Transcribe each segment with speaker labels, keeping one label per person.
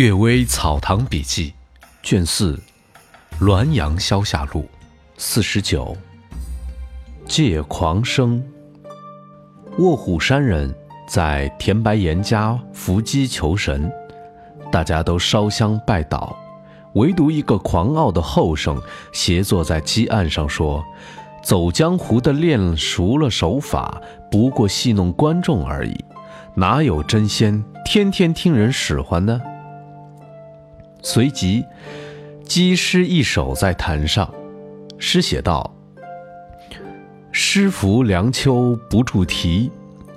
Speaker 1: 《岳微草堂笔记》卷四，《滦阳消夏录》四十九。借狂生。卧虎山人在田白岩家伏击求神，大家都烧香拜祷，唯独一个狂傲的后生斜坐在鸡案上说：“走江湖的练熟了手法，不过戏弄观众而已，哪有真仙天天听人使唤呢？”随即，击诗一首在坛上，诗写道：“诗赋凉秋不住啼，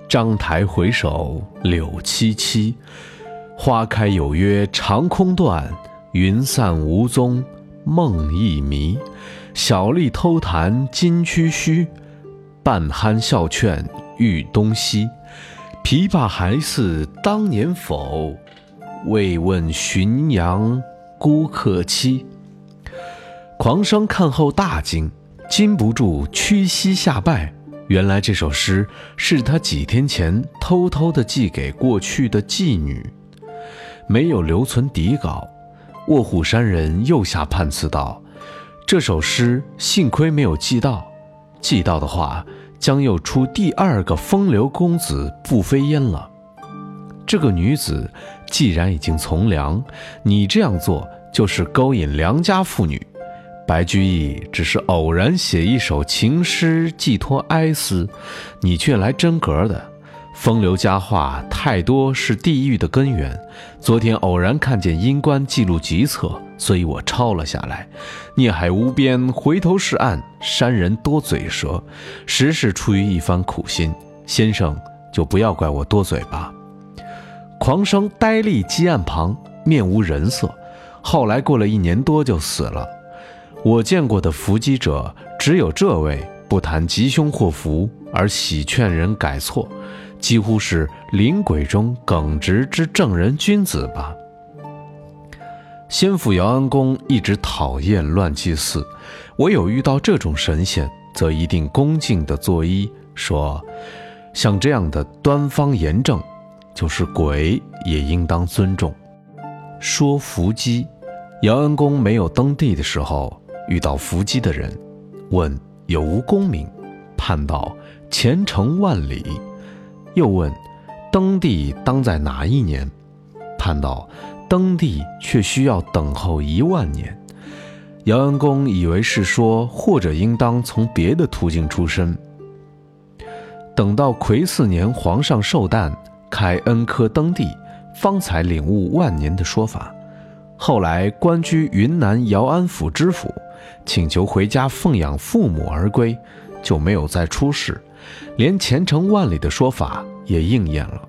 Speaker 1: 章台回首柳萋萋。花开有约长空断，云散无踪梦亦迷。小吏偷弹今区虚，半酣笑劝欲东西。琵琶还似当年否？”未问浔阳孤客妻。狂生看后大惊，禁不住屈膝下拜。原来这首诗是他几天前偷偷的寄给过去的妓女，没有留存底稿。卧虎山人又下判词道：“这首诗幸亏没有寄到，寄到的话，将又出第二个风流公子步飞烟了。”这个女子既然已经从良，你这样做就是勾引良家妇女。白居易只是偶然写一首情诗寄托哀思，你却来真格的。风流佳话太多是地狱的根源。昨天偶然看见阴官记录急册，所以我抄了下来。孽海无边，回头是岸，山人多嘴舌，实是出于一番苦心。先生就不要怪我多嘴吧。狂生呆立鸡案旁，面无人色。后来过了一年多就死了。我见过的伏击者只有这位，不谈吉凶祸福，而喜劝人改错，几乎是灵鬼中耿直之正人君子吧。先父姚安公一直讨厌乱祭祀，唯有遇到这种神仙，则一定恭敬地作揖，说：像这样的端方严正。就是鬼也应当尊重。说伏击，姚安公没有登第的时候，遇到伏击的人，问有无功名，判道前程万里。又问登第当在哪一年，判道登第却需要等候一万年。姚安公以为是说，或者应当从别的途径出身。等到癸巳年，皇上寿诞。开恩科登第，方才领悟万年的说法。后来官居云南姚安府知府，请求回家奉养父母而归，就没有再出仕，连前程万里的说法也应验了。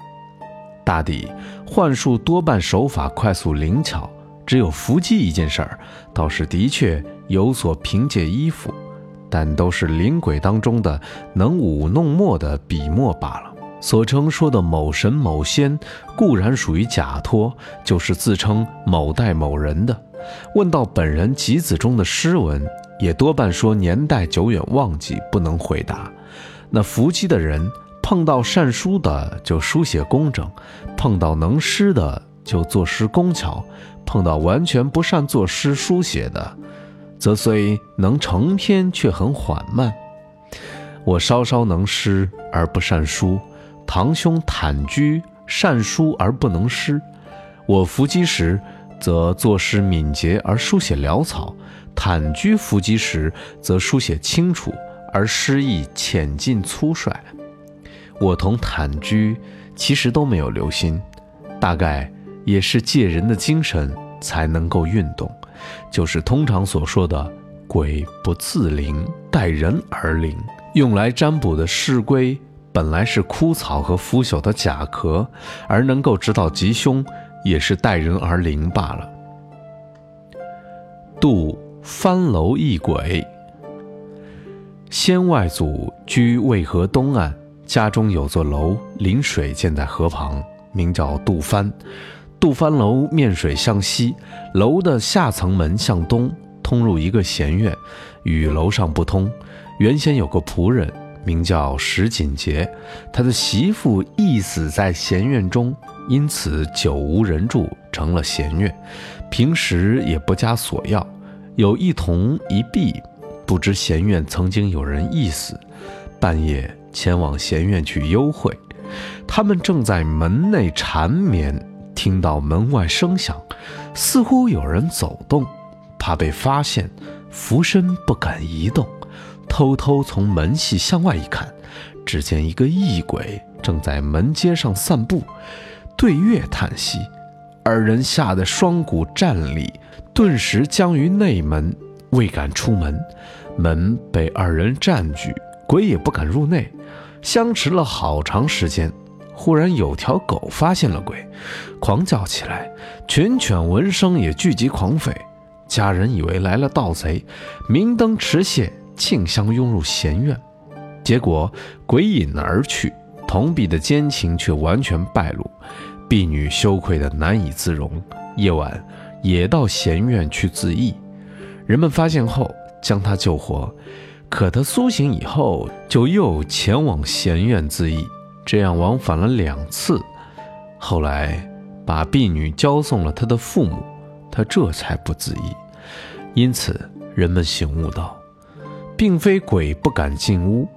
Speaker 1: 大抵幻术多半手法快速灵巧，只有伏击一件事儿，倒是的确有所凭借依附，但都是灵鬼当中的能舞弄墨的笔墨罢了。所称说的某神某仙，固然属于假托，就是自称某代某人的。问到本人集子中的诗文，也多半说年代久远，忘记不能回答。那伏击的人碰到善书的就书写工整，碰到能诗的就作诗工巧，碰到完全不善作诗书写的，则虽能成篇，却很缓慢。我稍稍能诗而不善书。堂兄坦居善书而不能诗，我伏击时则作诗敏捷而书写潦草；坦居伏击时则书写清楚而诗意浅近粗率。我同坦居其实都没有留心，大概也是借人的精神才能够运动，就是通常所说的“鬼不自灵，待人而灵”，用来占卜的事规。本来是枯草和腐朽的甲壳，而能够知道吉凶，也是待人而灵罢了。杜翻楼异鬼。先外祖居渭河东岸，家中有座楼临水，建在河旁，名叫杜帆。杜帆楼面水向西，楼的下层门向东，通入一个闲院，与楼上不通。原先有个仆人。名叫石锦杰，他的媳妇缢死在闲院中，因此久无人住，成了闲院。平时也不加索要，有一童一婢。不知闲院曾经有人缢死，半夜前往闲院去幽会。他们正在门内缠绵，听到门外声响，似乎有人走动，怕被发现，俯身不敢移动，偷偷从门隙向外一看，只见一个异鬼正在门街上散步，对月叹息。二人吓得双股战栗，顿时僵于内门，未敢出门。门被二人占据，鬼也不敢入内。相持了好长时间，忽然有条狗发现了鬼，狂叫起来。群犬闻声也聚集狂吠。家人以为来了盗贼，明灯持械，竞相拥入闲院。结果鬼隐而去，同婢的奸情却完全败露。婢女羞愧得难以自容，夜晚也到闲院去自缢。人们发现后，将她救活。可他苏醒以后，就又前往闲院自缢，这样往返了两次。后来把婢女交送了他的父母，他这才不自缢。因此，人们醒悟到，并非鬼不敢进屋，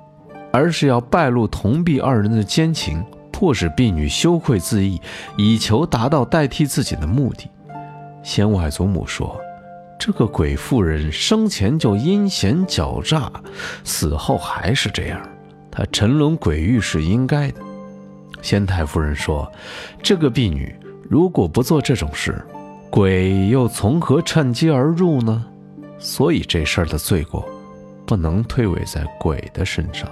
Speaker 1: 而是要败露同婢二人的奸情，迫使婢女羞愧自缢，以求达到代替自己的目的。先外祖母说。这个鬼妇人生前就阴险狡诈，死后还是这样。她沉沦鬼域是应该的。先太夫人说：“这个婢女如果不做这种事，鬼又从何趁机而入呢？所以这事儿的罪过，不能推诿在鬼的身上。”